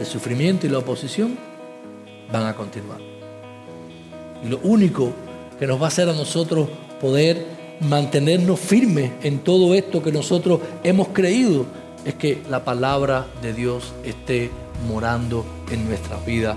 el sufrimiento y la oposición van a continuar. Y lo único que nos va a hacer a nosotros poder mantenernos firmes en todo esto que nosotros hemos creído es que la palabra de Dios esté morando en nuestra vida.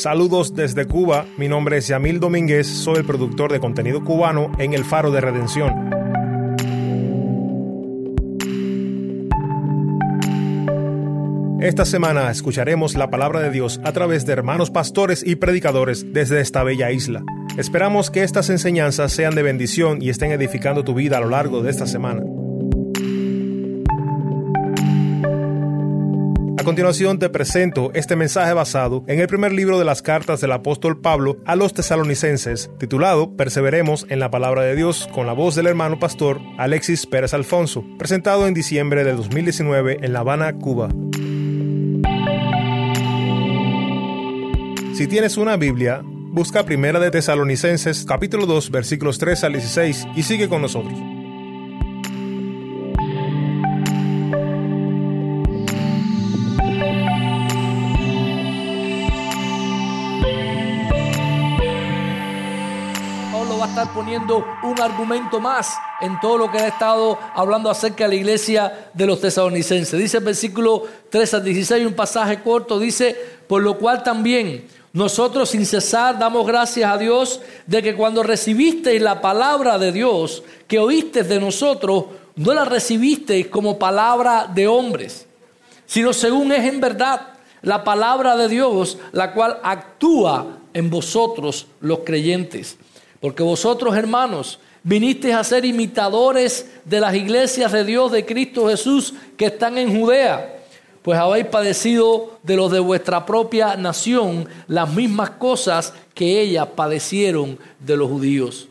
Saludos desde Cuba, mi nombre es Yamil Domínguez, soy el productor de contenido cubano en El Faro de Redención. Esta semana escucharemos la palabra de Dios a través de hermanos pastores y predicadores desde esta bella isla. Esperamos que estas enseñanzas sean de bendición y estén edificando tu vida a lo largo de esta semana. A continuación te presento este mensaje basado en el primer libro de las cartas del apóstol Pablo a los tesalonicenses, titulado Perseveremos en la palabra de Dios, con la voz del hermano pastor Alexis Pérez Alfonso, presentado en diciembre de 2019 en La Habana, Cuba. Si tienes una Biblia, busca Primera de Tesalonicenses capítulo 2 versículos 3 al 16 y sigue con nosotros. Un argumento más en todo lo que ha estado hablando acerca de la iglesia de los tesalonicenses. Dice el versículo 3 al 16, un pasaje corto, dice, por lo cual también nosotros sin cesar damos gracias a Dios de que cuando recibisteis la palabra de Dios que oísteis de nosotros, no la recibisteis como palabra de hombres, sino según es en verdad la palabra de Dios, la cual actúa en vosotros los creyentes. Porque vosotros, hermanos, vinisteis a ser imitadores de las iglesias de Dios de Cristo Jesús que están en Judea, pues habéis padecido de los de vuestra propia nación las mismas cosas que ellas padecieron de los judíos,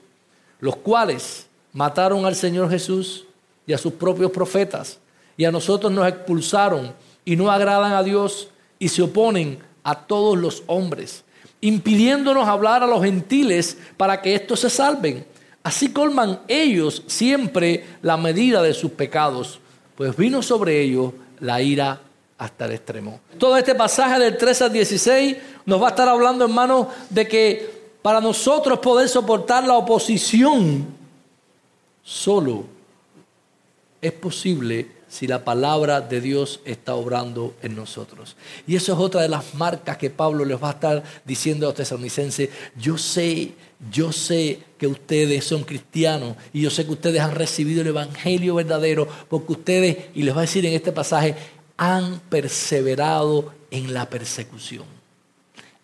los cuales mataron al Señor Jesús y a sus propios profetas, y a nosotros nos expulsaron y no agradan a Dios y se oponen a todos los hombres impidiéndonos hablar a los gentiles para que estos se salven. Así colman ellos siempre la medida de sus pecados, pues vino sobre ellos la ira hasta el extremo. Todo este pasaje del 13 al 16 nos va a estar hablando, hermanos, de que para nosotros poder soportar la oposición, solo es posible si la palabra de Dios está obrando en nosotros. Y eso es otra de las marcas que Pablo les va a estar diciendo a los tesalonicenses. Yo sé, yo sé que ustedes son cristianos y yo sé que ustedes han recibido el Evangelio verdadero porque ustedes, y les va a decir en este pasaje, han perseverado en la persecución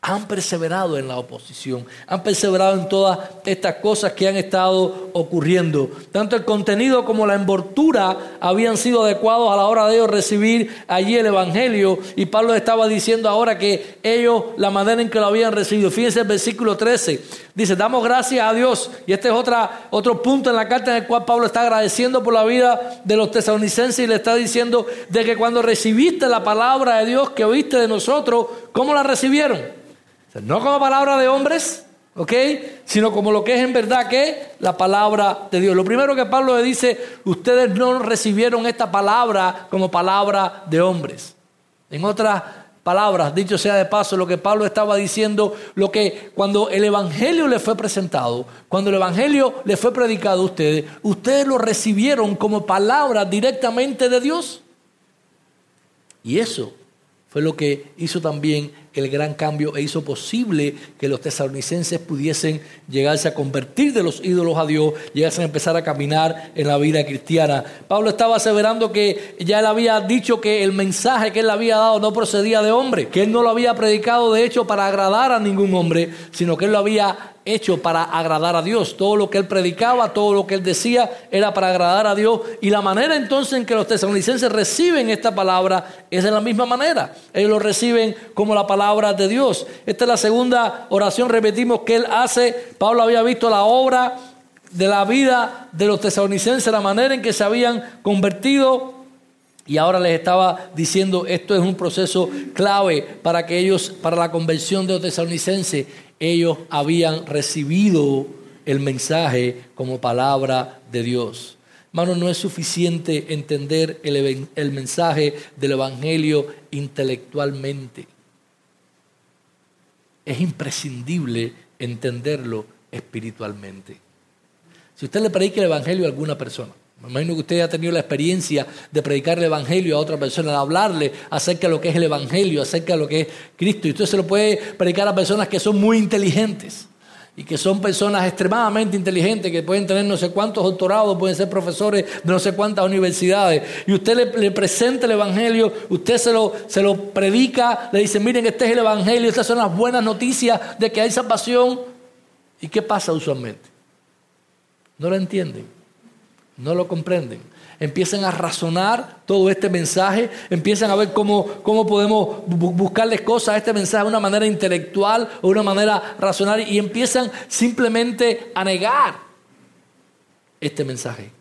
han perseverado en la oposición, han perseverado en todas estas cosas que han estado ocurriendo. Tanto el contenido como la envoltura habían sido adecuados a la hora de ellos recibir allí el Evangelio. Y Pablo estaba diciendo ahora que ellos, la manera en que lo habían recibido. Fíjense el versículo 13. Dice, damos gracias a Dios. Y este es otra, otro punto en la carta en el cual Pablo está agradeciendo por la vida de los tesalonicenses y le está diciendo de que cuando recibiste la palabra de Dios que oíste de nosotros, ¿cómo la recibieron? No como palabra de hombres, ¿ok? Sino como lo que es en verdad que la palabra de Dios. Lo primero que Pablo le dice, ustedes no recibieron esta palabra como palabra de hombres. En otras palabras, dicho sea de paso, lo que Pablo estaba diciendo, lo que cuando el Evangelio le fue presentado, cuando el Evangelio le fue predicado a ustedes, ustedes lo recibieron como palabra directamente de Dios. Y eso fue lo que hizo también el gran cambio e hizo posible que los tesalonicenses pudiesen llegarse a convertir de los ídolos a Dios, llegasen a empezar a caminar en la vida cristiana. Pablo estaba aseverando que ya él había dicho que el mensaje que él había dado no procedía de hombre, que él no lo había predicado de hecho para agradar a ningún hombre, sino que él lo había hecho para agradar a Dios. Todo lo que él predicaba, todo lo que él decía era para agradar a Dios. Y la manera entonces en que los tesalonicenses reciben esta palabra es de la misma manera. Ellos lo reciben como la palabra de Dios. Esta es la segunda oración, repetimos, que él hace. Pablo había visto la obra de la vida de los tesalonicenses, la manera en que se habían convertido. Y ahora les estaba diciendo, esto es un proceso clave para que ellos, para la conversión de los tesalonicenses ellos habían recibido el mensaje como palabra de Dios. Hermano, no es suficiente entender el, el, mensaje del Evangelio intelectualmente. Es imprescindible entenderlo espiritualmente. Si usted le predica el Evangelio a alguna persona, me imagino que usted ha tenido la experiencia de predicar el Evangelio a otra persona, de hablarle acerca de lo que es el Evangelio, acerca de lo que es Cristo. Y usted se lo puede predicar a personas que son muy inteligentes y que son personas extremadamente inteligentes, que pueden tener no sé cuántos doctorados, pueden ser profesores de no sé cuántas universidades. Y usted le, presenta el Evangelio, usted se lo, se lo predica, le dice, miren, este es el Evangelio, estas son las buenas noticias de que hay salvación. ¿Y qué pasa usualmente? No lo entienden no lo comprenden. Empiezan a razonar todo este mensaje, empiezan a ver cómo, cómo podemos buscarles cosas a este mensaje de una manera intelectual o de una manera racional y empiezan simplemente a negar este mensaje.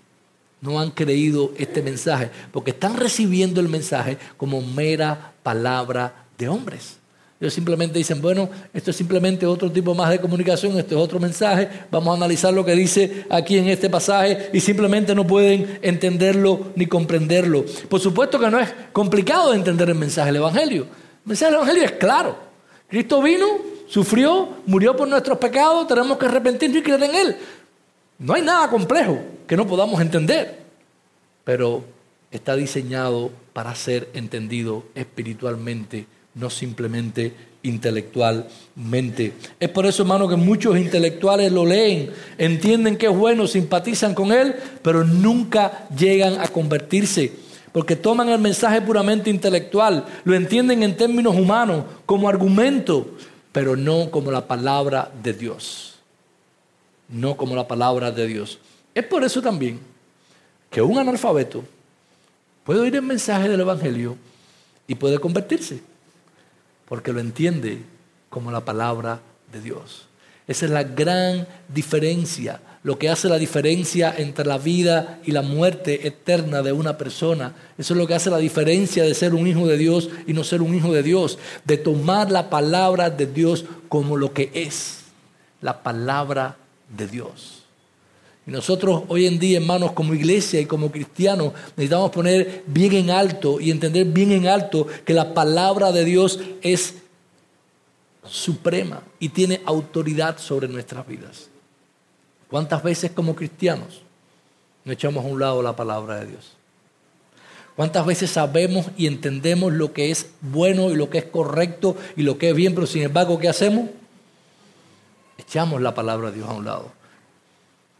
No han creído este mensaje porque están recibiendo el mensaje como mera palabra de hombres. Ellos simplemente dicen, bueno, esto es simplemente otro tipo más de comunicación, esto es otro mensaje, vamos a analizar lo que dice aquí en este pasaje y simplemente no pueden entenderlo ni comprenderlo. Por supuesto que no es complicado de entender el mensaje del Evangelio. El mensaje del Evangelio es claro. Cristo vino, sufrió, murió por nuestros pecados, tenemos que arrepentirnos y creer en Él. No hay nada complejo que no podamos entender, pero está diseñado para ser entendido espiritualmente no simplemente intelectualmente. Es por eso, hermano, que muchos intelectuales lo leen, entienden que es bueno, simpatizan con él, pero nunca llegan a convertirse, porque toman el mensaje puramente intelectual, lo entienden en términos humanos, como argumento, pero no como la palabra de Dios. No como la palabra de Dios. Es por eso también que un analfabeto puede oír el mensaje del Evangelio y puede convertirse porque lo entiende como la palabra de Dios. Esa es la gran diferencia, lo que hace la diferencia entre la vida y la muerte eterna de una persona. Eso es lo que hace la diferencia de ser un hijo de Dios y no ser un hijo de Dios, de tomar la palabra de Dios como lo que es, la palabra de Dios. Y nosotros hoy en día, hermanos, como iglesia y como cristianos, necesitamos poner bien en alto y entender bien en alto que la palabra de Dios es suprema y tiene autoridad sobre nuestras vidas. ¿Cuántas veces como cristianos no echamos a un lado la palabra de Dios? ¿Cuántas veces sabemos y entendemos lo que es bueno y lo que es correcto y lo que es bien, pero sin embargo, ¿qué hacemos? Echamos la palabra de Dios a un lado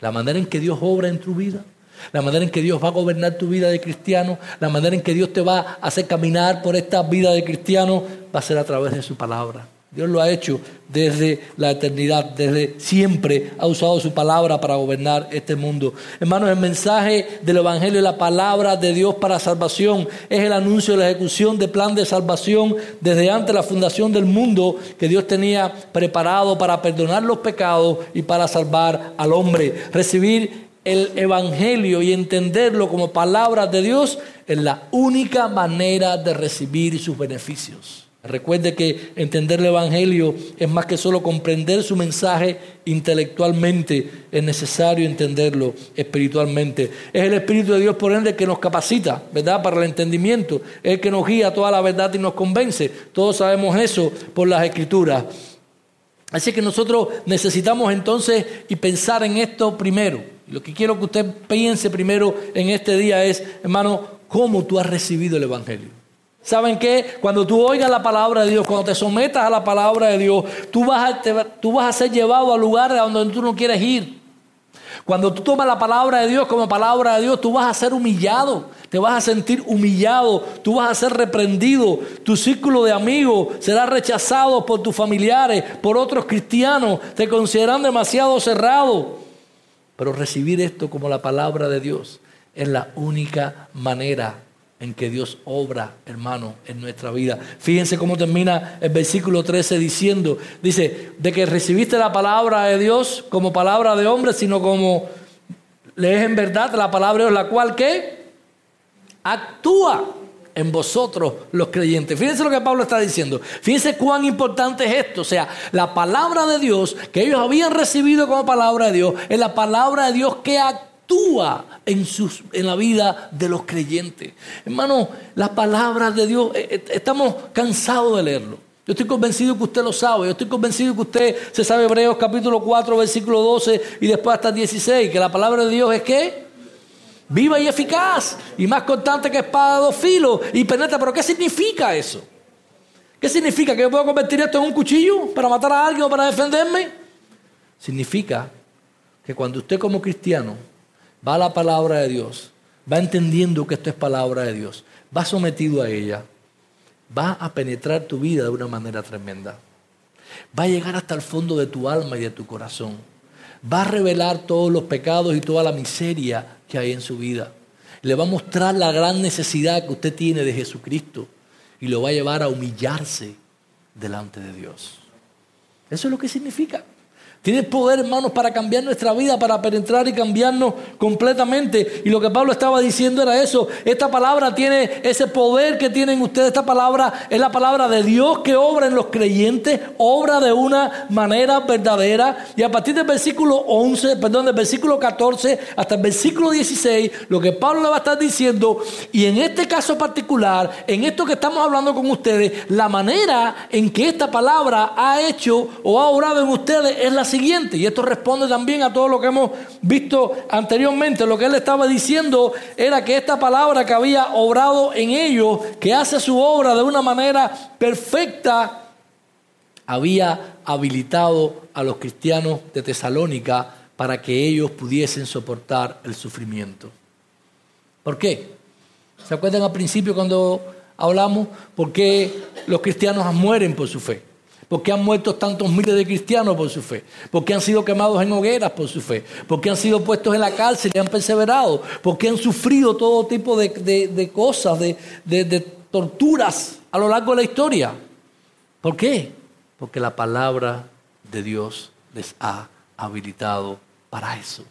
la manera en que Dios obra en tu vida, la manera en que Dios va a gobernar tu vida de cristiano, la manera en que Dios te va a hacer caminar por esta vida de cristiano, va a ser a través de su palabra. Dios lo ha hecho desde la eternidad, desde siempre ha usado su palabra para gobernar este mundo. Hermanos, el mensaje del Evangelio y la palabra de Dios para salvación es el anuncio de la ejecución del plan de salvación desde antes de la fundación del mundo que Dios tenía preparado para perdonar los pecados y para salvar al hombre. Recibir el Evangelio y entenderlo como palabra de Dios es la única manera de recibir sus beneficios. Recuerde que entender el Evangelio es más que solo comprender su mensaje intelectualmente, es necesario entenderlo espiritualmente. Es el Espíritu de Dios, por ende, que nos capacita, ¿verdad?, para el entendimiento. Es el que nos guía toda la verdad y nos convence. Todos sabemos eso por las Escrituras. Así que nosotros necesitamos entonces y pensar en esto primero. Lo que quiero que usted piense primero en este día es, hermano, cómo tú has recibido el Evangelio. ¿Saben qué? Cuando tú oigas la palabra de Dios, cuando te sometas a la palabra de Dios, tú vas a, tú vas a ser llevado a lugares a donde tú no quieres ir. Cuando tú tomas la palabra de Dios como palabra de Dios, tú vas a ser humillado, te vas a sentir humillado, tú vas a ser reprendido, tu círculo de amigos será rechazado por tus familiares, por otros cristianos, te consideran demasiado cerrado. Pero recibir esto como la palabra de Dios es la única manera en que Dios obra, hermano, en nuestra vida. Fíjense cómo termina el versículo 13 diciendo, dice, de que recibiste la palabra de Dios como palabra de hombre, sino como lees en verdad la palabra de Dios, la cual que actúa en vosotros los creyentes. Fíjense lo que Pablo está diciendo. Fíjense cuán importante es esto. O sea, la palabra de Dios que ellos habían recibido como palabra de Dios es la palabra de Dios que actúa en, sus, en la vida de los creyentes. Hermano, las palabras de Dios, eh, eh, estamos cansados de leerlo. Yo estoy convencido que usted lo sabe. Yo estoy convencido que usted se sabe Hebreos capítulo 4, versículo 12 y después hasta 16, que la palabra de Dios es que viva y eficaz y más constante que espada de dos filos y penetra. Pero ¿qué significa eso? ¿Qué significa? ¿Que yo puedo convertir esto en un cuchillo para matar a alguien o para defenderme? Significa que cuando usted como cristiano va a la palabra de Dios, va entendiendo que esto es palabra de Dios, va sometido a ella, va a penetrar tu vida de una manera tremenda. Va a llegar hasta el fondo de tu alma y de tu corazón. Va a revelar todos los pecados y toda la miseria que hay en su vida. Le va a mostrar la gran necesidad que usted tiene de Jesucristo y lo va a llevar a humillarse delante de Dios. Eso es lo que significa. Tiene poder, hermanos, para cambiar nuestra vida, para penetrar y cambiarnos completamente. Y lo que Pablo estaba diciendo era eso. Esta palabra tiene ese poder que tienen ustedes. Esta palabra es la palabra de Dios que obra en los creyentes, obra de una manera verdadera. Y a partir del versículo 11, perdón, del versículo 14 hasta el versículo 16, lo que Pablo le va a estar diciendo, y en este caso particular, en esto que estamos hablando con ustedes, la manera en que esta palabra ha hecho o ha obrado en ustedes es la y esto responde también a todo lo que hemos visto anteriormente. Lo que él estaba diciendo era que esta palabra que había obrado en ellos, que hace su obra de una manera perfecta, había habilitado a los cristianos de Tesalónica para que ellos pudiesen soportar el sufrimiento. ¿Por qué? ¿Se acuerdan al principio cuando hablamos por qué los cristianos mueren por su fe? ¿Por qué han muerto tantos miles de cristianos por su fe? ¿Por qué han sido quemados en hogueras por su fe? ¿Por qué han sido puestos en la cárcel y han perseverado? ¿Por qué han sufrido todo tipo de, de- de cosas, de, de- de torturas a lo largo de la historia? ¿Por qué? Porque la palabra de Dios les ha habilitado para eso.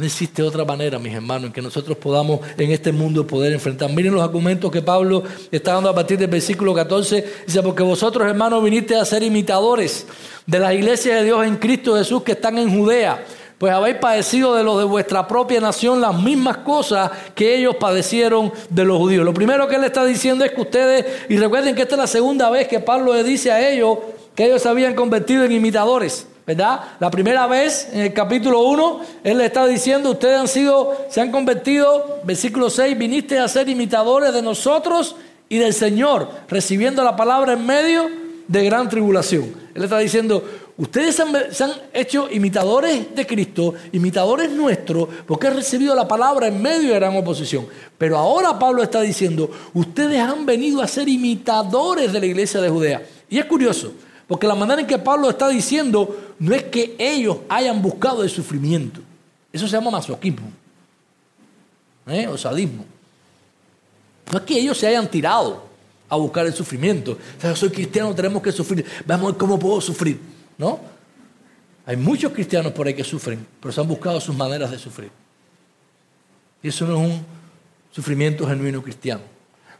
No existe otra manera, mis hermanos, en que nosotros podamos en este mundo poder enfrentar. Miren los argumentos que Pablo está dando a partir del versículo 14. Dice, porque vosotros, hermanos, viniste a ser imitadores de las iglesias de Dios en Cristo Jesús que están en Judea. Pues habéis padecido de los de vuestra propia nación las mismas cosas que ellos padecieron de los judíos. Lo primero que él está diciendo es que ustedes, y recuerden que esta es la segunda vez que Pablo le dice a ellos que ellos se habían convertido en imitadores. ¿Verdad? La primera vez, en el capítulo 1, él le está diciendo, ustedes han sido, se han convertido, versículo 6, viniste a ser imitadores de nosotros y del Señor, recibiendo la palabra en medio de gran tribulación. Él está diciendo, ustedes han, se han hecho imitadores de Cristo, imitadores nuestros, porque han recibido la palabra en medio de gran oposición. Pero ahora Pablo está diciendo, ustedes han venido a ser imitadores de la iglesia de Judea. Y es curioso, porque la manera en que Pablo está diciendo no es que ellos hayan buscado el sufrimiento. Eso se llama masoquismo. ¿eh? O sadismo. No es que ellos se hayan tirado a buscar el sufrimiento. O sea, yo soy cristiano, tenemos que sufrir. Vamos a ver cómo puedo sufrir. ¿No? Hay muchos cristianos por ahí que sufren, pero se han buscado sus maneras de sufrir. Y eso no es un sufrimiento genuino cristiano.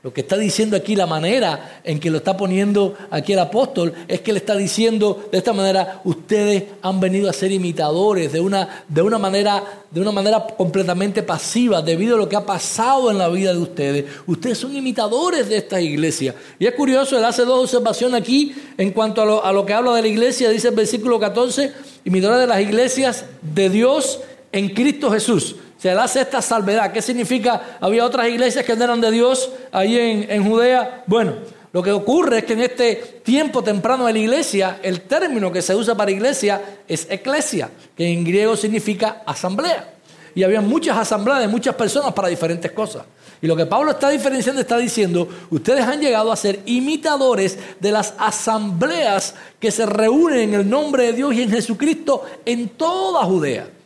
Lo que está diciendo aquí, la manera en que lo está poniendo aquí el apóstol, es que le está diciendo de esta manera, ustedes han venido a ser imitadores de una, de una, manera, de una manera completamente pasiva, debido a lo que ha pasado en la vida de ustedes. Ustedes son imitadores de esta iglesia. Y es curioso, él hace dos observaciones aquí en cuanto a lo, a lo que habla de la iglesia, dice el versículo 14, imitadores de las iglesias de Dios en Cristo Jesús. Sea, él hace esta salvedad. ¿Qué significa? Había otras iglesias que no eran de Dios ahí en, en Judea. Bueno, lo que ocurre es que en este tiempo temprano de la iglesia, el término que se usa para iglesia es eclesia, que en griego significa asamblea. Y había muchas asambleas de muchas personas para diferentes cosas. Y lo que Pablo está diferenciando está diciendo, ustedes han llegado a ser imitadores de las asambleas que se reúnen en el nombre de Dios y en Jesucristo en toda Judea.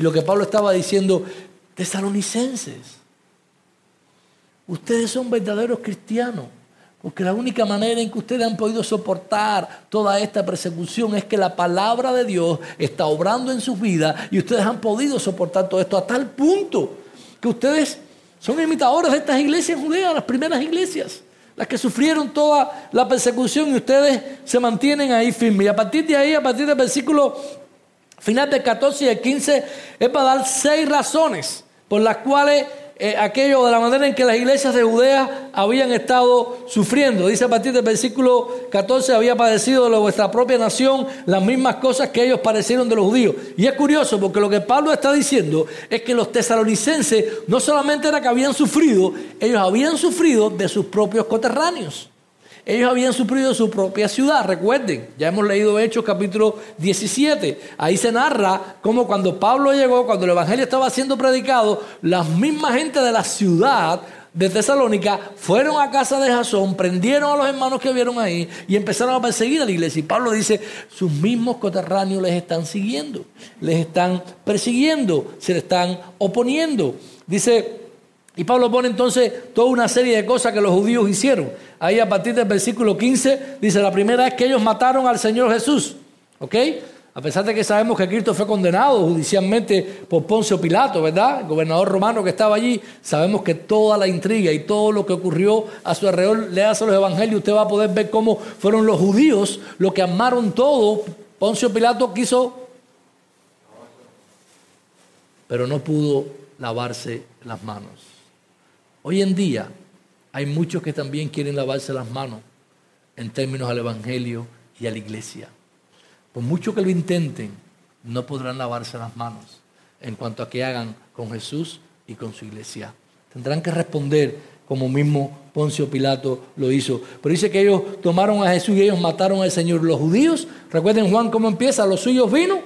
Y lo que Pablo estaba diciendo, tesalonicenses, ustedes son verdaderos cristianos. Porque la única manera en que ustedes han podido soportar toda esta persecución es que la palabra de Dios está obrando en sus vidas y ustedes han podido soportar todo esto a tal punto que ustedes son imitadores de estas iglesias judeas, las primeras iglesias, las que sufrieron toda la persecución y ustedes se mantienen ahí firmes. Y a partir de ahí, a partir del versículo final del 14 y el 15, es para dar seis razones por las cuales eh, aquello de la manera en que las iglesias de Judea habían estado sufriendo. Dice a partir del versículo 14, había padecido de vuestra propia nación las mismas cosas que ellos padecieron de los judíos. Y es curioso porque lo que Pablo está diciendo es que los tesalonicenses no solamente era que habían sufrido, ellos habían sufrido de sus propios coterráneos. Ellos habían sufrido su propia ciudad, recuerden, ya hemos leído Hechos capítulo 17, ahí se narra cómo cuando Pablo llegó, cuando el Evangelio estaba siendo predicado, las mismas gente de la ciudad de Tesalónica fueron a casa de Jasón, prendieron a los hermanos que vieron ahí y empezaron a perseguir a la iglesia. Y Pablo dice, sus mismos coterráneos les están siguiendo, les están persiguiendo, se les están oponiendo. Dice y Pablo pone entonces toda una serie de cosas que los judíos hicieron. Ahí a partir del versículo 15 dice, la primera es que ellos mataron al Señor Jesús. ¿Ok? A pesar de que sabemos que Cristo fue condenado judicialmente por Poncio Pilato, ¿verdad? El gobernador romano que estaba allí, sabemos que toda la intriga y todo lo que ocurrió a su alrededor, léase los evangelios, usted va a poder ver cómo fueron los judíos los que armaron todo. Poncio Pilato quiso, pero no pudo lavarse las manos. Hoy en día hay muchos que también quieren lavarse las manos en términos al Evangelio y a la iglesia. Por mucho que lo intenten, no podrán lavarse las manos en cuanto a que hagan con Jesús y con su iglesia. Tendrán que responder como mismo Poncio Pilato lo hizo. Pero dice que ellos tomaron a Jesús y ellos mataron al Señor. Los judíos, recuerden Juan cómo empieza, los suyos vino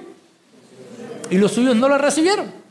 y los suyos no lo recibieron.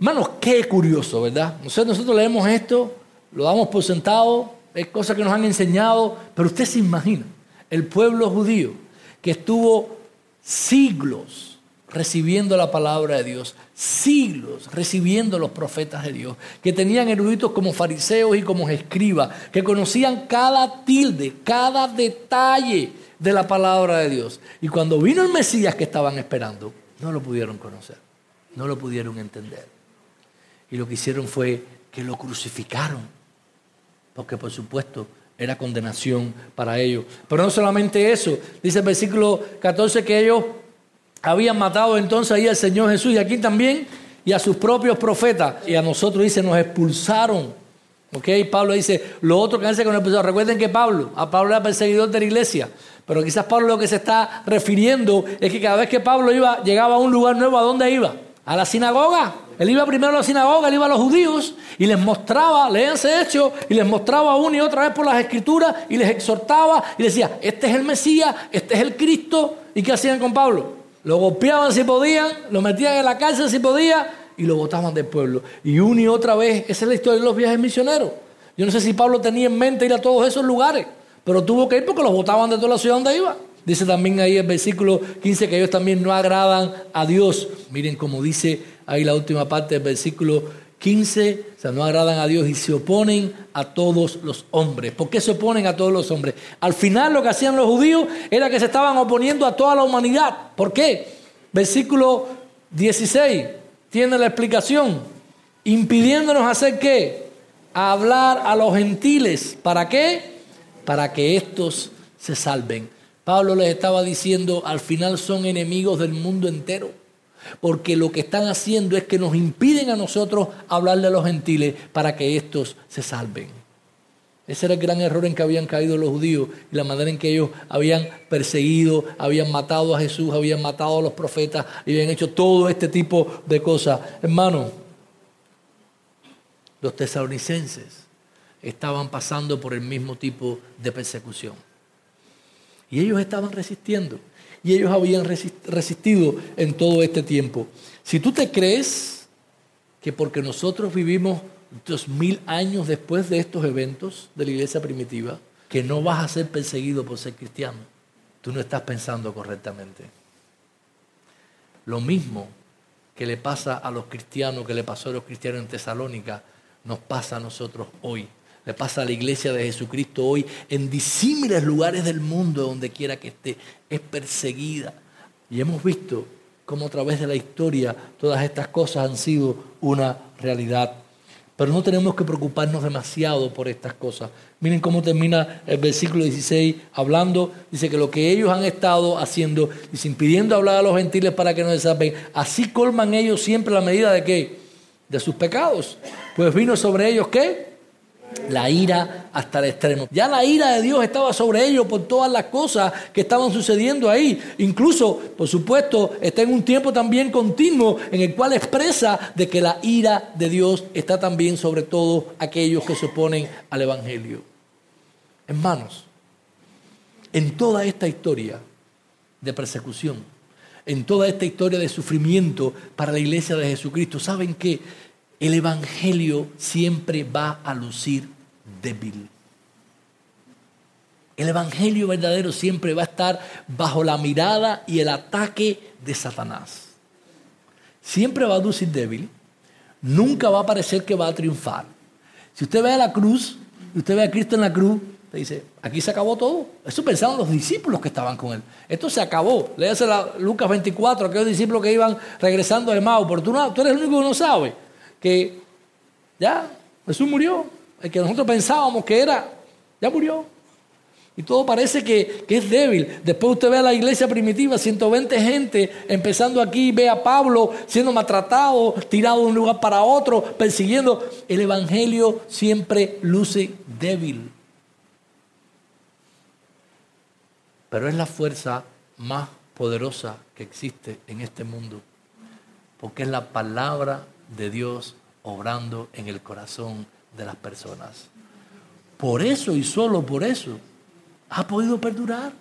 Hermanos, qué curioso, ¿verdad? Nosotros, leemos esto, lo damos por sentado, es cosa que nos han enseñado, pero usted se imagina, el pueblo judío que estuvo siglos recibiendo la palabra de Dios, siglos recibiendo los profetas de Dios, que tenían eruditos como fariseos y como escribas, que conocían cada tilde, cada detalle de la palabra de Dios. Y cuando vino el Mesías que estaban esperando, no lo pudieron conocer, no lo pudieron entender. Y lo que hicieron fue que lo crucificaron. Porque por supuesto era condenación para ellos. Pero no solamente eso. Dice el versículo 14 que ellos habían matado entonces ahí al Señor Jesús y aquí también y a sus propios profetas. Y a nosotros dice, nos expulsaron. ¿Ok? Pablo dice, lo otro que hace con el Recuerden que Pablo, a Pablo era perseguidor de la iglesia. Pero quizás Pablo lo que se está refiriendo es que cada vez que Pablo iba, llegaba a un lugar nuevo, ¿a dónde iba? A la sinagoga. Él iba primero a la sinagoga, él iba a los judíos y les mostraba, léanse hecho, y les mostraba una y otra vez por las escrituras y les exhortaba y decía, este es el Mesías, este es el Cristo. ¿Y qué hacían con Pablo? Lo golpeaban si podían, lo metían en la cárcel si podía y lo botaban del pueblo. Y una y otra vez, esa es la historia de los viajes misioneros. Yo no sé si Pablo tenía en mente ir a todos esos lugares, pero tuvo que ir porque los botaban de toda la ciudad donde iba. Dice también ahí el versículo 15 que ellos también no agradan a Dios. Miren cómo dice ahí la última parte del versículo 15, o sea, no agradan a Dios y se oponen a todos los hombres. ¿Por qué se oponen a todos los hombres? Al final lo que hacían los judíos era que se estaban oponiendo a toda la humanidad. ¿Por qué? Versículo 16 tiene la explicación, impidiéndonos hacer qué? hablar a los gentiles. ¿Para qué? Para que estos se salven. Pablo les estaba diciendo, al final son enemigos del mundo entero, porque lo que están haciendo es que nos impiden a nosotros hablarle a los gentiles para que estos se salven. Ese era el gran error en que habían caído los judíos y la manera en que ellos habían perseguido, habían matado a Jesús, habían matado a los profetas y habían hecho todo este tipo de cosas. Hermano, los tesalonicenses estaban pasando por el mismo tipo de persecución. Y ellos estaban resistiendo. Y ellos habían resistido en todo este tiempo. Si tú te crees que porque nosotros vivimos dos mil años después de estos eventos de la iglesia primitiva, que no vas a ser perseguido por ser cristiano, tú no estás pensando correctamente. Lo mismo que le pasa a los cristianos, que le pasó a los cristianos en Tesalónica, nos pasa a nosotros hoy. Le pasa a la iglesia de Jesucristo hoy en disímiles lugares del mundo, donde quiera que esté, es perseguida. Y hemos visto cómo a través de la historia todas estas cosas han sido una realidad. Pero no tenemos que preocuparnos demasiado por estas cosas. Miren cómo termina el versículo 16 hablando. Dice que lo que ellos han estado haciendo, y impidiendo hablar a los gentiles para que no se saben, así colman ellos siempre la medida de qué? De sus pecados. Pues vino sobre ellos qué? La ira hasta el extremo. Ya la ira de Dios estaba sobre ellos por todas las cosas que estaban sucediendo ahí. Incluso, por supuesto, está en un tiempo también continuo en el cual expresa de que la ira de Dios está también sobre todos aquellos que se oponen al Evangelio. Hermanos, en toda esta historia de persecución, en toda esta historia de sufrimiento para la iglesia de Jesucristo, ¿saben qué? El Evangelio siempre va a lucir débil. El Evangelio verdadero siempre va a estar bajo la mirada y el ataque de Satanás. Siempre va a lucir débil. Nunca va a parecer que va a triunfar. Si usted ve a la cruz, y usted ve a Cristo en la cruz, te dice, aquí se acabó todo. Eso pensaban los discípulos que estaban con él. Esto se acabó. Léase la Lucas 24, aquellos discípulos que iban regresando de Mao. Pero tú, no, tú eres el único que no sabe que ya Jesús murió, el que nosotros pensábamos que era, ya murió. Y todo parece que, es débil. Después usted ve a la iglesia primitiva, 120 gente, empezando aquí, ve a Pablo siendo maltratado, tirado de un lugar para otro, persiguiendo. El Evangelio siempre luce débil. Pero es la fuerza más poderosa que existe en este mundo, porque es la palabra de Dios obrando en el corazón de las personas. Por eso y solo por eso ha podido perdurar.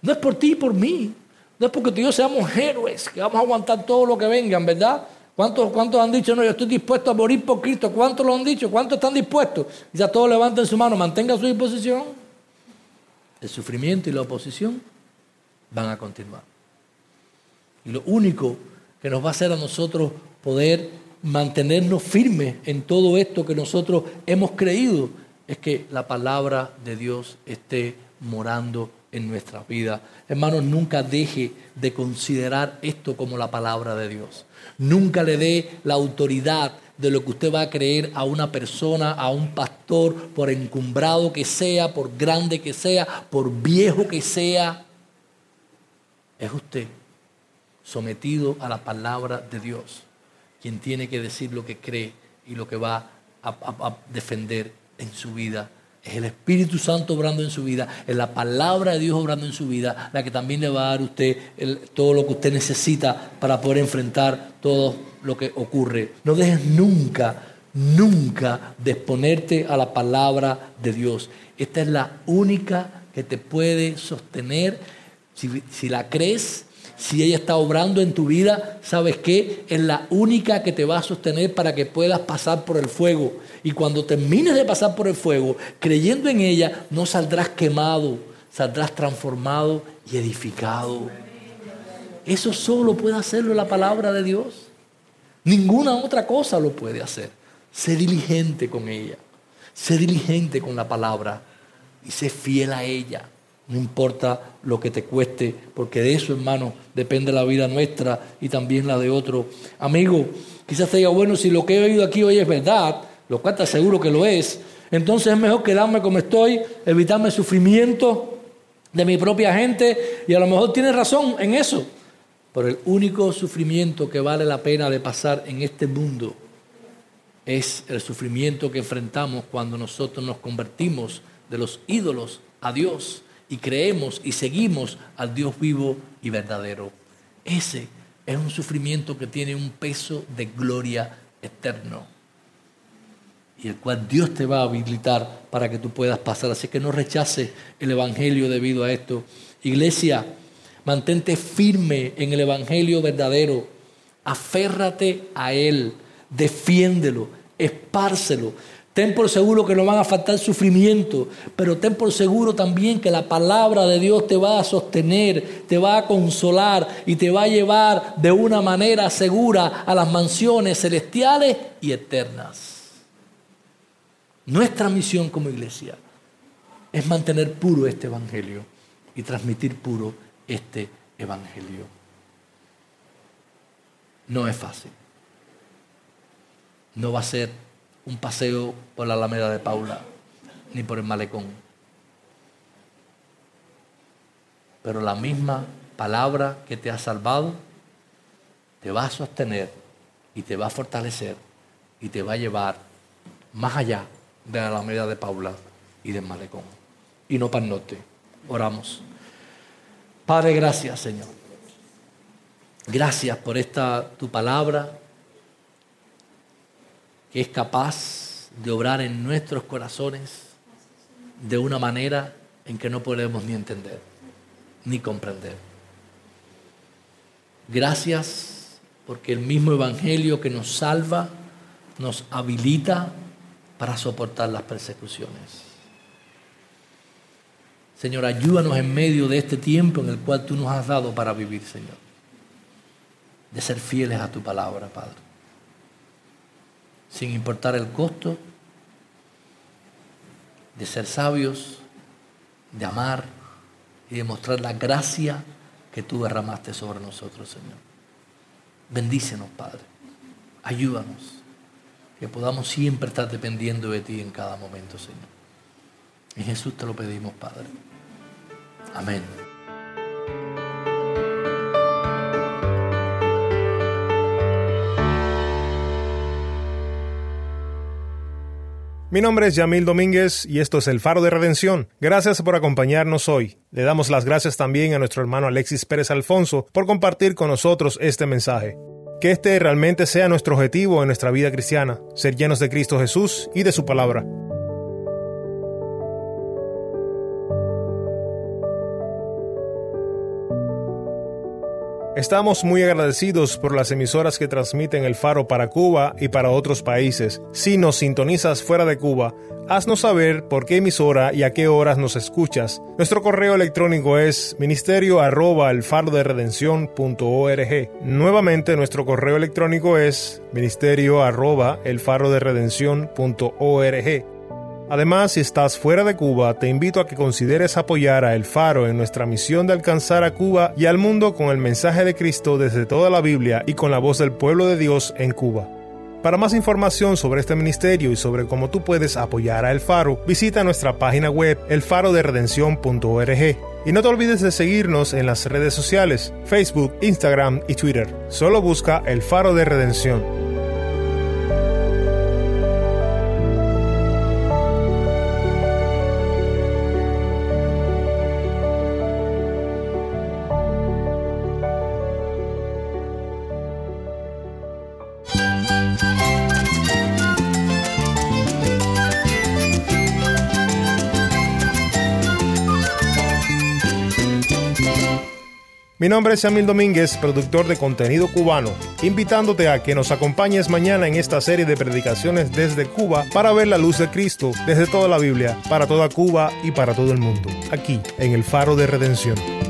No es por ti y por mí. No es porque tú y yo seamos héroes, que vamos a aguantar todo lo que vengan, ¿verdad? ¿Cuántos, ¿Cuántos han dicho, no, yo estoy dispuesto a morir por Cristo? ¿Cuántos lo han dicho? ¿Cuántos están dispuestos? Ya todos levanten su mano, mantengan su disposición. El sufrimiento y la oposición van a continuar. Y lo único que nos va a hacer a nosotros poder mantenernos firmes en todo esto que nosotros hemos creído es que la palabra de Dios esté morando en nuestra vida. Hermanos, nunca deje de considerar esto como la palabra de Dios. Nunca le dé la autoridad de lo que usted va a creer a una persona, a un pastor, por encumbrado que sea, por grande que sea, por viejo que sea. Es usted sometido a la palabra de Dios quien tiene que decir lo que cree y lo que va a, defender en su vida. Es el Espíritu Santo obrando en su vida, es la palabra de Dios obrando en su vida, la que también le va a dar a usted todo lo que usted necesita para poder enfrentar todo lo que ocurre. No dejes nunca, nunca de exponerte a la palabra de Dios. Esta es la única que te puede sostener. Si, si la crees, si ella está obrando en tu vida, ¿sabes qué? Es la única que te va a sostener para que puedas pasar por el fuego. Y cuando termines de pasar por el fuego, creyendo en ella, no saldrás quemado, saldrás transformado y edificado. Eso solo puede hacerlo la palabra de Dios. Ninguna otra cosa lo puede hacer. Sé diligente con ella. Sé diligente con la palabra y sé fiel a ella. No importa lo que te cueste, porque de eso, hermano, depende la vida nuestra y también la de otro. Amigo, quizás te diga, bueno, si lo que he oído aquí hoy es verdad, lo cual te aseguro que lo es, entonces es mejor quedarme como estoy, evitarme el sufrimiento de mi propia gente, y a lo mejor tienes razón en eso. Pero el único sufrimiento que vale la pena de pasar en este mundo es el sufrimiento que enfrentamos cuando nosotros nos convertimos de los ídolos a Dios y creemos y seguimos al Dios vivo y verdadero. Ese es un sufrimiento que tiene un peso de gloria eterno y el cual Dios te va a habilitar para que tú puedas pasar. Así que no rechaces el Evangelio debido a esto. Iglesia, mantente firme en el Evangelio verdadero, aférrate a Él, defiéndelo, espárcelo. Ten por seguro que no van a faltar sufrimiento, pero ten por seguro también que la palabra de Dios te va a sostener, te va a consolar y te va a llevar de una manera segura a las mansiones celestiales y eternas. Nuestra misión como iglesia es mantener puro este Evangelio y transmitir puro este Evangelio. No es fácil. No va a ser un paseo por la Alameda de Paula ni por el malecón. Pero la misma palabra que te ha salvado te va a sostener y te va a fortalecer y te va a llevar más allá de la Alameda de Paula y del malecón. Y no para el norte. Oramos. Padre, gracias, Señor. Gracias por esta tu palabra que es capaz de obrar en nuestros corazones de una manera en que no podemos ni entender ni comprender. Gracias porque el mismo Evangelio que nos salva nos habilita para soportar las persecuciones. Señor, ayúdanos en medio de este tiempo en el cual tú nos has dado para vivir, Señor. De ser fieles a tu palabra, Padre. Sin importar el costo, de ser sabios, de amar y de mostrar la gracia que tú derramaste sobre nosotros, Señor. Bendícenos, Padre. Ayúdanos. Que podamos siempre estar dependiendo de ti en cada momento, Señor. En Jesús te lo pedimos, Padre. Amén. Mi nombre es Yamil Domínguez y esto es El Faro de Redención. Gracias por acompañarnos hoy. Le damos las gracias también a nuestro hermano Alexis Pérez Alfonso por compartir con nosotros este mensaje. Que este realmente sea nuestro objetivo en nuestra vida cristiana, ser llenos de Cristo Jesús y de su palabra. Estamos muy agradecidos por las emisoras que transmiten el faro para Cuba y para otros países. Si nos sintonizas fuera de Cuba, haznos saber por qué emisora y a qué horas nos escuchas. Nuestro correo electrónico es ministerio arroba el faro de redención.org. Nuevamente nuestro correo electrónico es ministerio arroba el faro de redención.org. Además, si estás fuera de Cuba, te invito a que consideres apoyar a El Faro en nuestra misión de alcanzar a Cuba y al mundo con el mensaje de Cristo desde toda la Biblia y con la voz del pueblo de Dios en Cuba. Para más información sobre este ministerio y sobre cómo tú puedes apoyar a El Faro, visita nuestra página web elfaroderedención.org. Y no te olvides de seguirnos en las redes sociales, Facebook, Instagram y Twitter. Solo busca El Faro de Redención. Nombre es Emil Domínguez, productor de contenido cubano, invitándote a que nos acompañes mañana en esta serie de predicaciones desde Cuba para ver la luz de Cristo desde toda la Biblia, para toda Cuba y para todo el mundo, aquí en el Faro de Redención.